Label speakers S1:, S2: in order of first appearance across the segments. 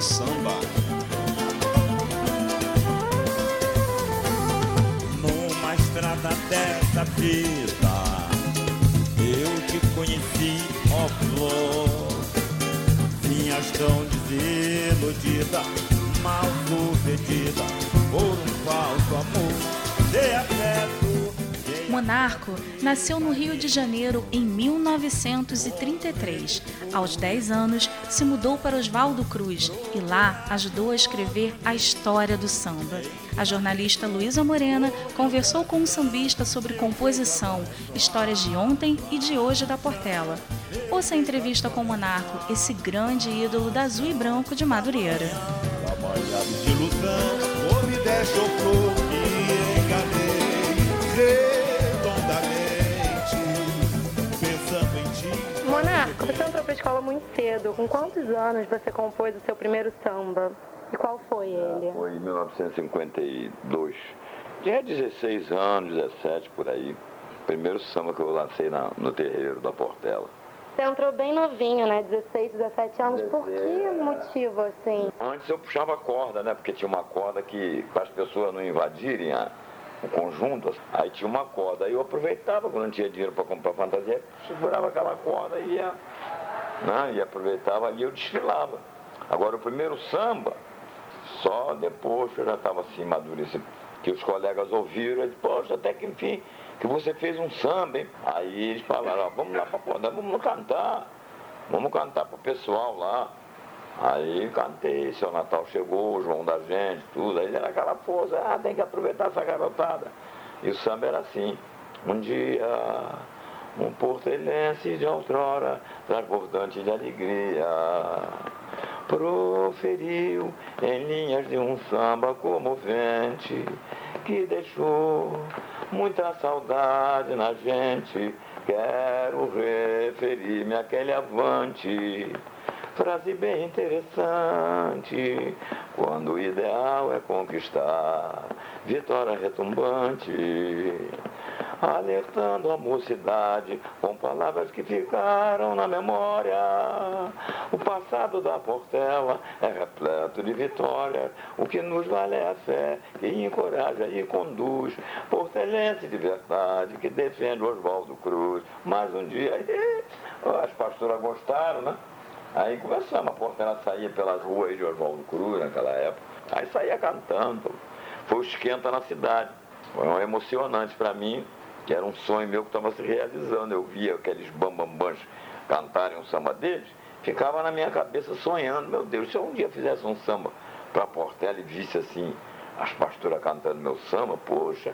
S1: do samba.
S2: Numa estrada dessa vida, eu te conheci, ó flor. Vinhas tão desiludida, mal sucedida, por um falso amor de afeto.
S3: Monarco nasceu no Rio de Janeiro em 1933. Aos 10 anos, se mudou para Oswaldo Cruz e lá ajudou a escrever a história do samba. A jornalista Luísa Morena conversou com um sambista sobre composição, histórias de ontem e de hoje da Portela. Ouça a entrevista com Monarco, esse grande ídolo da azul e branco de Madureira.
S2: Trabalhado de me deixou flor e enganei
S4: você entrou pra escola muito cedo. Com quantos anos você compôs o seu primeiro samba? E qual foi ele?
S5: Foi em 1952. Tinha 16 anos, 17 por aí. Primeiro samba que eu lancei na- no terreiro da Portela.
S4: Você entrou bem novinho, né? 16, 17 anos. Por que
S5: 16,
S4: motivo, assim?
S5: Antes eu puxava corda, né? Porque tinha uma corda que, para as pessoas não invadirem a- o conjunto, aí tinha uma corda. Aí eu aproveitava quando não tinha dinheiro para comprar fantasia, segurava aquela corda e ia, né? e aproveitava ali eu desfilava. Agora o primeiro samba, só depois que eu já estava assim madurecido, que os colegas ouviram, eles, poxa, até que enfim, que você fez um samba, hein? Aí eles falaram, ó, vamos lá para Portela, vamos cantar, vamos cantar pro pessoal lá. Aí cantei, seu Natal chegou, João da gente, tudo. Aí era aquela força, ah, tem que aproveitar essa garotada. E o samba era assim. Um dia, um portelense de outrora, transbordante de alegria, proferiu em linhas de um samba comovente, que deixou muita saudade na gente. Quero referir-me àquele avante. Frase bem interessante, quando o ideal é conquistar vitória retumbante, alertando a mocidade com palavras que ficaram na memória. O passado da Portela é repleto de vitória, o que nos vale é a fé que encoraja e conduz. Portelense de verdade que defende Oswaldo Cruz. Mais um dia, as pastoras gostaram, né? Aí começamos, a Portela saía pelas ruas de Oswaldo Cruz naquela época. Aí saía cantando. Foi o esquenta na cidade. Foi um emocionante para mim, que era um sonho meu que estava se realizando. Eu via aqueles bambambãs cantarem um samba deles, ficava na minha cabeça sonhando, meu Deus, se eu um dia fizesse um samba para Portela e visse assim, as pastoras cantando meu samba, poxa,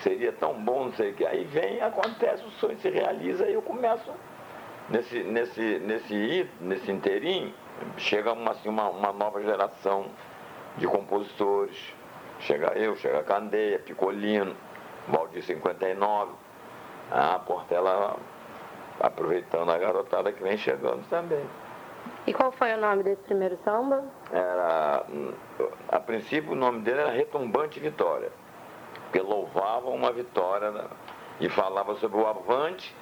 S5: seria tão bom, não sei o que. Aí vem, acontece, o sonho se realiza e eu começo nesse, nesse, nesse, nesse inteirinho, chega uma, assim, uma, uma nova geração de compositores. Chega eu, chega Candeia, Picolino, Valdir 59, a Portela aproveitando a garotada que vem chegando também.
S4: E qual foi o nome desse primeiro samba?
S5: Era, a princípio o nome dele era Retumbante Vitória, porque louvava uma vitória né, e falava sobre o avante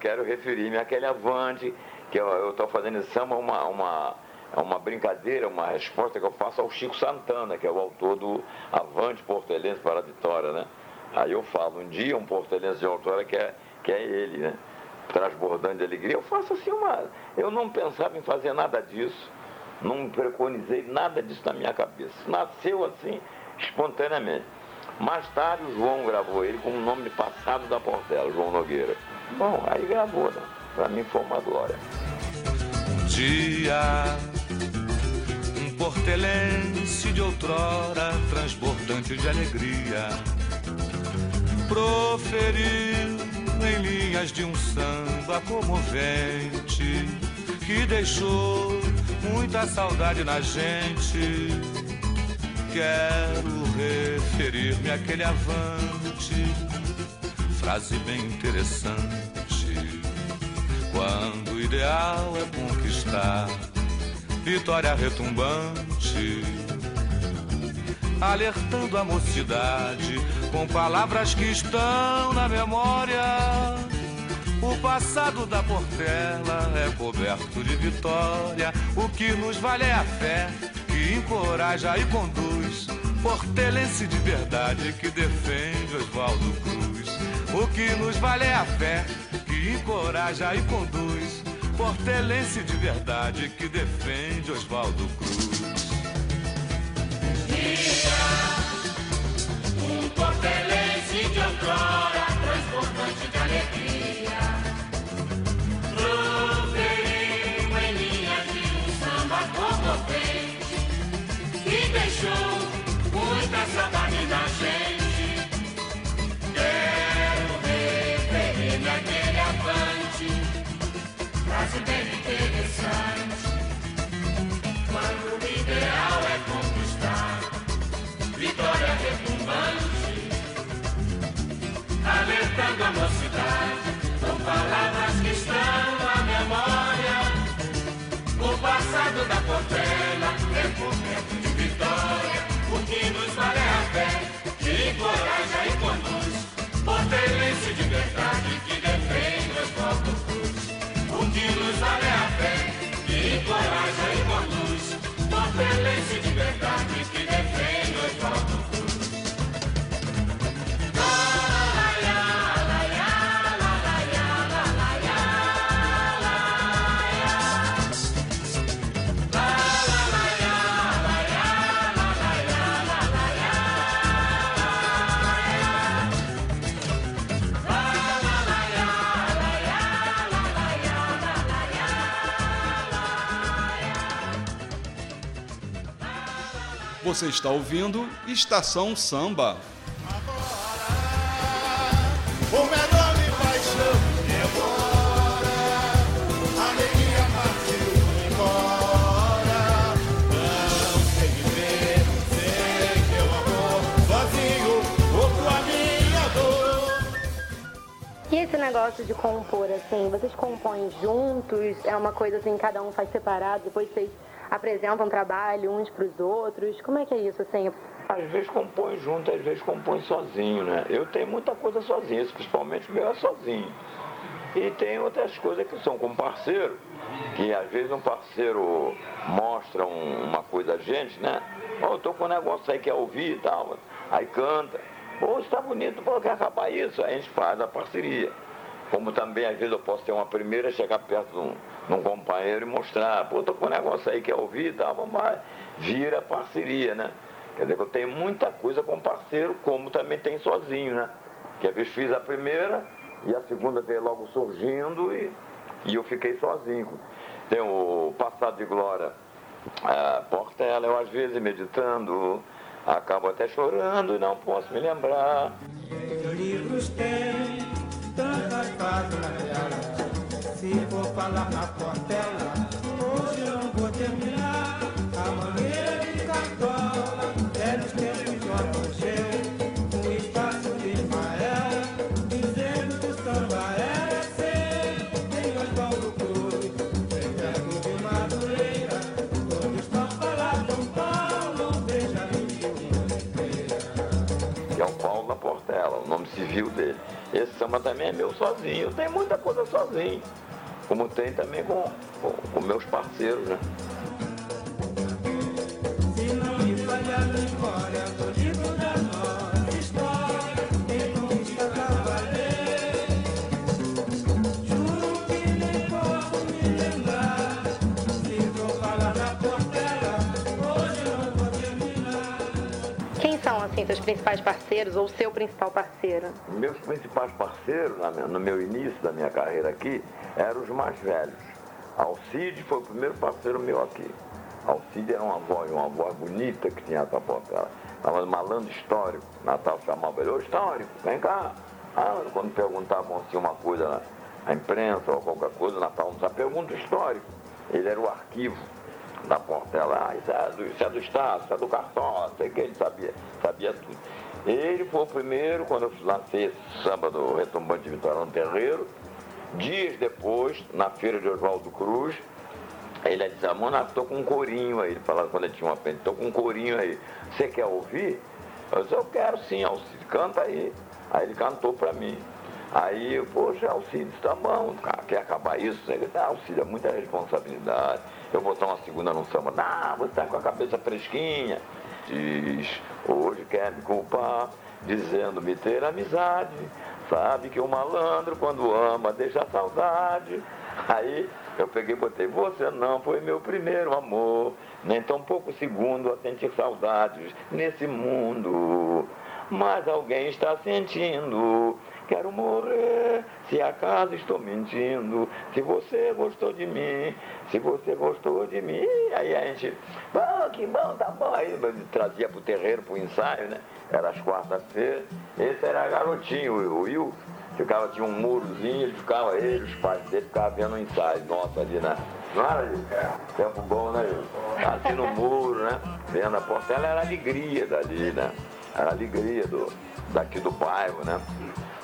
S5: quero referir-me àquele avante, que eu estou fazendo esse samba, uma, uma, uma brincadeira, uma resposta que eu faço ao Chico Santana, que é o autor do Avante Portelense para a Vitória, né? Aí eu falo, um dia um portelense de autora que é, que é ele, né? Transbordando de alegria. Eu faço assim uma. Eu não pensava em fazer nada disso, não preconizei nada disso na minha cabeça. Nasceu assim, espontaneamente. Mais tarde o João gravou ele com o nome de passado da Portela, João Nogueira. Bom, aí gravou, né? Pra mim foi uma glória.
S6: Um dia, um portelense de outrora, transbordante de alegria, proferiu em linhas de um samba comovente, que deixou muita saudade na gente. Quero referir-me àquele avante frase bem interessante. Quando o ideal é conquistar vitória retumbante, alertando a mocidade com palavras que estão na memória. O passado da Portela é coberto de vitória, o que nos vale é a fé que encoraja e conduz. Portelense de verdade que defende Oswaldo Cruz. O que nos vale é a fé que encoraja e conduz. Portelense de verdade que defende Oswaldo Cruz.
S1: Dia, um portelense de outrora, transportante de alegria. Proferiu em linhas de um samba comovente e deixou muita saudade alertando a mocidade com palavras que estão na memória. O passado da Portela é momento de vitória. O que nos vale a fé, que encoraja e conduz. Portelense de verdade que defende os votos cruz. O que nos vale a fé, que encoraja e conduz. Portelense de verdade que defende
S2: Você está ouvindo Estação Samba.
S7: O menor me paixão embora, a alegria partiu embora. Não sei viver sem teu amor, sozinho ou com a minha dor.
S4: E esse negócio de compor, assim, vocês compõem juntos? É uma coisa assim, cada um faz separado, depois vocês apresentam trabalho uns para os outros? Como é que é isso, assim?
S5: Às vezes compõe junto, às vezes compõe sozinho, né? Eu tenho muita coisa sozinho, principalmente meu é sozinho. E tem outras coisas que são com parceiro, que às vezes um parceiro mostra um- uma coisa a gente, né? Ó, eu tô com um negócio aí, quer ouvir e tal. Aí canta. Pô, está bonito, pô, quer acabar isso? Aí a gente faz a parceria. Como também, às vezes, eu posso ter uma primeira, chegar perto de um, de um companheiro e mostrar, pô, tô com um negócio aí, quer ouvir e tal, vamos lá. Vira parceria, né? Quer dizer que eu tenho muita coisa com parceiro, como também tem sozinho, né? Que às vezes fiz a primeira e a segunda veio logo surgindo e, e eu fiquei sozinho. Tem o Passado de Glória, a Portela, eu às vezes meditando, acabo até chorando e não posso me lembrar.
S8: Se for falar na portela, hoje eu não vou terminar. A mangueira de cartola, velhos tempos de apogeu, um espaço de Ismael, dizendo que o samba era seu. Tem Oswaldo Cruz, tem perto de Madureira, todos estão falando São Paulo, veja
S5: que é o Paulo da Portela, o nome civil dele. Esse samba também é meu sozinho, tem muita coisa sozinho, como tem também com, com, com meus parceiros, né?
S8: Se não me memória,
S4: principais parceiros ou seu principal parceiro?
S5: Meus principais parceiros no meu início da minha carreira aqui eram os mais velhos. Alcide foi o primeiro parceiro meu aqui. Alcide era uma voz, uma voz bonita que tinha essa portela. Estava malandro histórico. Natal chamava ele, ô histórico, vem cá. Ah, quando perguntavam assim uma coisa na imprensa ou qualquer coisa, Natal não sabe, pergunta histórico. Ele era o arquivo da Portela. Isso é do, isso é do Estado, isso é do Cartola, sei que ele sabia, sabia tudo. Ele foi o primeiro, quando eu lancei esse samba do Retumbante de Vitória no Terreiro, dias depois, na feira de Oswaldo Cruz, ele disse, Mona, estou com um corinho aí. Ele falava quando ele tinha uma pena, estou com um corinho aí. Você quer ouvir? Eu disse, eu quero sim, Alcide, canta aí. Aí ele cantou para mim. Aí, poxa, Alcide, tá bom, quer acabar isso? Ele disse, ah, Alcide, é muita responsabilidade. Eu botar uma segunda no samba. Não, você tá com a cabeça fresquinha. Diz, hoje quer me culpar, dizendo-me ter amizade. Sabe que o malandro, quando ama, deixa saudade. Aí eu peguei e botei, você não foi meu primeiro amor, nem tão pouco segundo a sentir saudades nesse mundo. Mas alguém está sentindo Quero morrer, se acaso estou mentindo. Se você gostou de mim, se você gostou de mim. Aí a gente, bom, que bom, tá bom. Aí trazia pro terreiro, pro ensaio, né? Era as quartas-feiras. Esse era garotinho, o Will. Ficava, tinha um murozinho, ele ficava, ele, os pais dele ficavam vendo o ensaio nosso ali, né? Não era, Will? Tempo bom, né, Will? Assim no muro, né? Vendo a portela, era alegria dali, né? Era alegria do, daqui do bairro, né?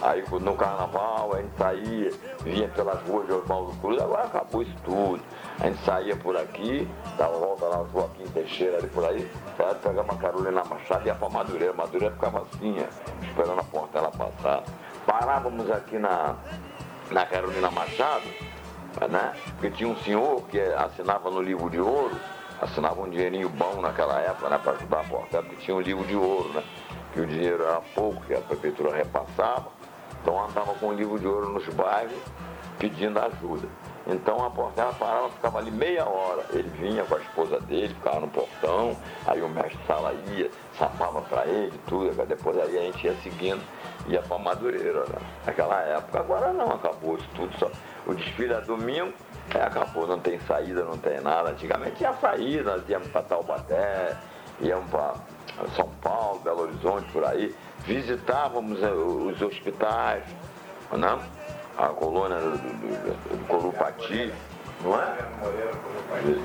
S5: Aí no carnaval a gente saía, vinha pelas ruas de Oswaldo Cruz, agora acabou isso tudo. A gente saía por aqui, dava volta lá no Joaquim Teixeira ali por aí, saia pegava uma Carolina Machado e ia pra Madureira. Madureira ficava assim, esperando a porta ela passar. Parávamos aqui na, na Carolina Machado, né? Porque tinha um senhor que assinava no livro de ouro, assinava um dinheirinho bom naquela época, né? Para ajudar a porta, porque tinha um livro de ouro, né? Que o dinheiro era pouco, que a prefeitura repassava. Então andava com um livro de ouro nos bairros pedindo ajuda. Então a portela parava, ficava ali meia hora. Ele vinha com a esposa dele, ficava no portão, aí o mestre sala ia, sapava para ele, tudo, depois aí a gente ia seguindo, ia para Madureira, né? naquela época. Agora não, acabou isso tudo. Só. O desfile é domingo, é, acabou, não tem saída, não tem nada. Antigamente tinha saída, nós íamos para Taubaté, íamos para São Paulo, Belo Horizonte, por aí visitávamos eh, os hospitais, né? a colônia do, do, do Corupati, não é?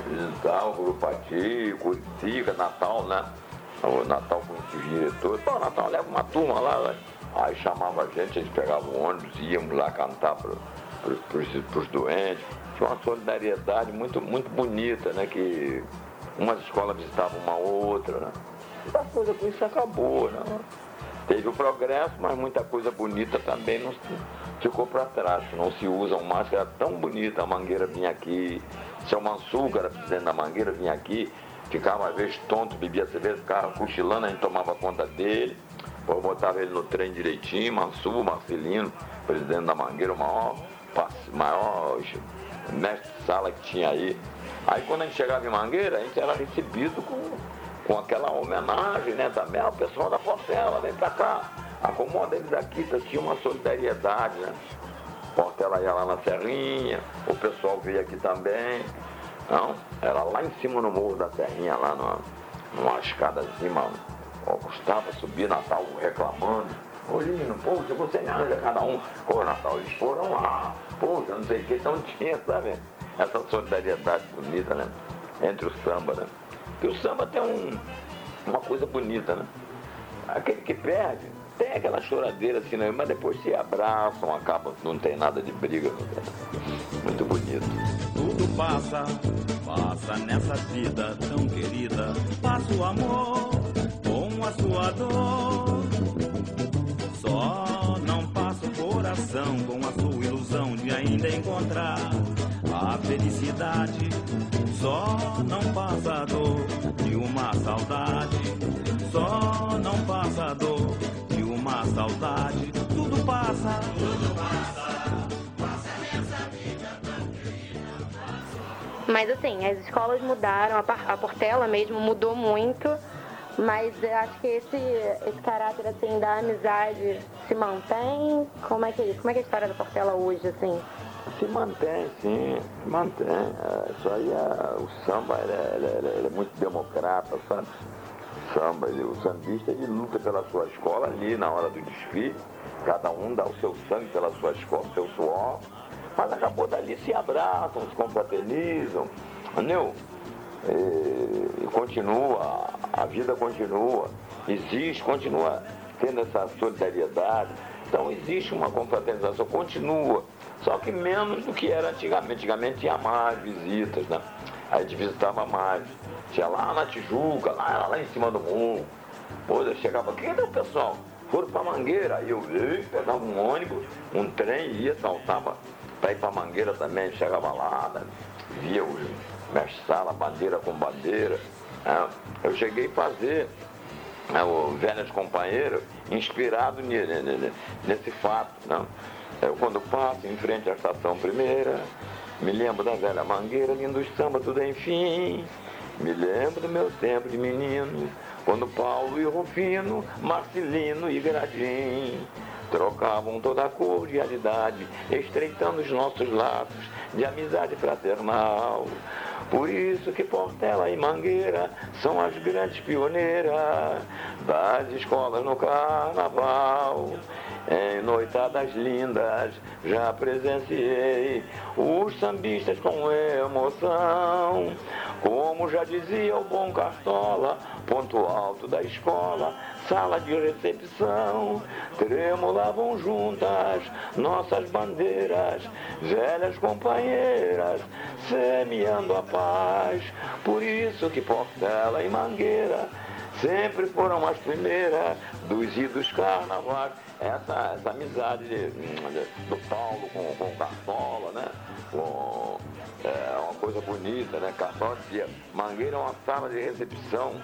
S5: Visitava o Corupati, Curitiba, Natal, né? O Natal com os diretores. Pô, Natal leva uma turma lá, né? Aí chamava a gente, a gente pegava o ônibus, íamos lá cantar para os doentes. Tinha uma solidariedade muito, muito bonita, né? Que umas escolas visitavam uma outra, né? E a coisa com isso acabou, né? Teve o progresso, mas muita coisa bonita também não ficou para trás. Não se usa um máscara tão bonita. A Mangueira vinha aqui, seu Mansur, que era presidente da Mangueira, vinha aqui, ficava às vezes tonto, bebia cerveja, ficava cochilando, a gente tomava conta dele. Botava ele no trem direitinho, Mansur, Marcelino, presidente da Mangueira, o maior, maior mestre de sala que tinha aí. Aí quando a gente chegava em Mangueira, a gente era recebido com com aquela homenagem, né, também ao pessoal da Portela, vem pra cá, acomoda eles aqui, tá, tinha uma solidariedade, né? Portela ia lá na Serrinha, o pessoal veio aqui também. Não, era lá em cima no morro da Serrinha, lá numa, numa escadazinha, mano. Ó, Gustavo subia Natal reclamando. Ô Lino, poxa, você me arranja cada um. Ô Natal, eles foram lá. Poxa, não sei o que, então tinha, sabe? Essa solidariedade bonita, né? Entre o samba, né? Porque o samba tem um, uma coisa bonita, né? Aquele que perde, tem aquela choradeira assim, né? mas depois se abraçam, acabam, não tem nada de briga. Muito bonito.
S9: Tudo passa, passa nessa vida tão querida. Passa o amor com a sua dor. Só não passa o coração com a sua ilusão de ainda encontrar felicidade só não passa dor de uma saudade. Só não passa dor de uma saudade. Tudo passa, tudo passa. Nessa vida tão.
S4: Mas assim, as escolas mudaram, a Portela mesmo mudou muito. Mas eu acho que esse, esse caráter assim da amizade se mantém. Como é que é isso? Como é que é a história da Portela hoje, assim?
S5: Se mantém, sim, se mantém. É, isso aí é, o samba ele é, ele, é, ele é, muito democrata, sabe? O samba, ele, o sambista ele luta pela sua escola ali na hora do desfile, cada um dá o seu sangue pela sua escola, o seu suor, mas acabou dali se abraçam, se confraternizam, entendeu? E, e continua, a vida continua, existe, continua tendo essa solidariedade. Então existe uma confraternização, continua. Só que menos do que era antigamente. Antigamente tinha mais visitas, né? A gente visitava mais. Tinha lá na Tijuca, lá, lá em cima do morro. Pô, eu chegava aqui, cadê o pessoal? Foram pra Mangueira. Aí eu ia, pegava um ônibus, um trem, ia, saltava pra ir pra Mangueira também, chegava lá, né? via os, mestre sala, bandeira com bandeira. Né? Eu cheguei a fazer né, o Velhas Companheiras inspirado nesse fato. Né? Eu, quando passo em frente à estação primeira, me lembro da velha mangueira, lindo samba, tudo enfim. Me lembro do meu tempo de menino, quando Paulo e Rufino, Marcelino e Gradim trocavam toda a cordialidade, estreitando os nossos laços de amizade fraternal. Por isso que Portela e Mangueira são as grandes pioneiras das escolas no carnaval. Em noitadas lindas já presenciei os sambistas com emoção. Como já dizia o bom Cartola, ponto alto da escola, sala de recepção. Tremulavam juntas nossas bandeiras, velhas companheiras, semeando a paz. Por isso que Portela e Mangueira sempre foram as primeiras dos idos carnavais. Essa, essa amizade de, de, do Paulo com, com o Cartola, né? Com, é uma coisa bonita, né? Cartola dizia, Mangueira é uma sala de recepção,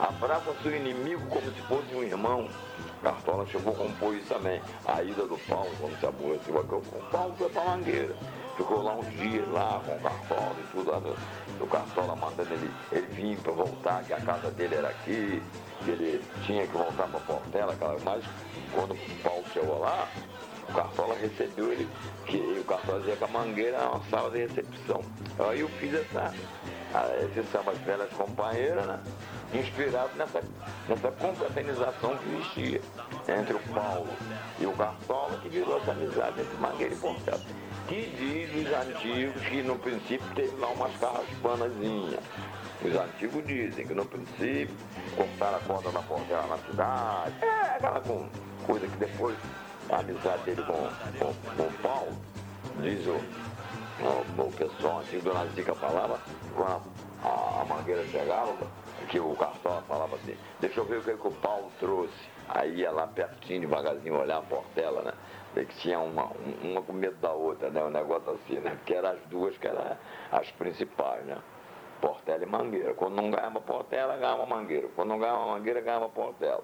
S5: abraça seu inimigo como se fosse um irmão. Cartola chegou a compor isso também. A ida do Paulo, quando se aborreceu, o Paulo foi para Mangueira. Ficou lá uns dias lá com o Cartola e tudo. O Cartola mandando ele, ele vir para voltar, que a casa dele era aqui, que ele tinha que voltar para Portela, mas quando o Paulo chegou lá, o Cartola recebeu ele, que o Cartola dizia que a Mangueira era uma sala de recepção. Aí eu fiz essa, esse samba velhas companheiras, né? inspirado nessa, nessa confraternização que existia entre o Paulo e o Cartola, que virou essa amizade entre Mangueira e Portela. Que diz os antigos que no princípio teve lá umas carraspanazinhas. Os antigos dizem que no princípio cortaram a corda na Portela na cidade. É aquela coisa que depois a amizade dele com, com, com o Paulo, diz o, o, o pessoal antigo, Dona Zica falava, quando a, a mangueira chegava, que o Cartola falava assim, deixa eu ver o que, que o Paulo trouxe. Aí ia lá pertinho, devagarzinho, olhar a portela, né? Que tinha uma, uma com medo da outra, né? Um negócio assim, né? Porque eram as duas que eram as principais, né? Portela e Mangueira. Quando não ganhava Portela, ganhava Mangueira. Quando não ganhava Mangueira, ganhava Portela.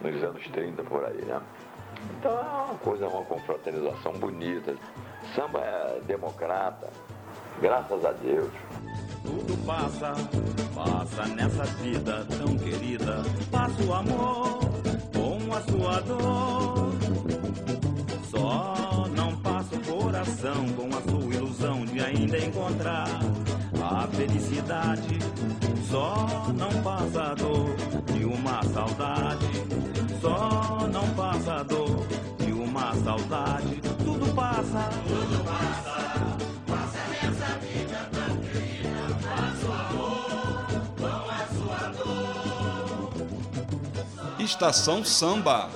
S5: Nos anos 30, por aí, né? Então é uma coisa, uma confraternização bonita. Samba é democrata, graças a Deus.
S9: Tudo passa, passa nessa vida tão querida. Passa o amor com a sua dor. Coração com a sua ilusão de ainda encontrar a felicidade. Só não passa a dor de uma saudade. Só não passa a dor de uma saudade. Tudo passa, tudo passa. Passa nessa vida tão querida. Passa o amor com a sua dor.
S2: Estação Samba.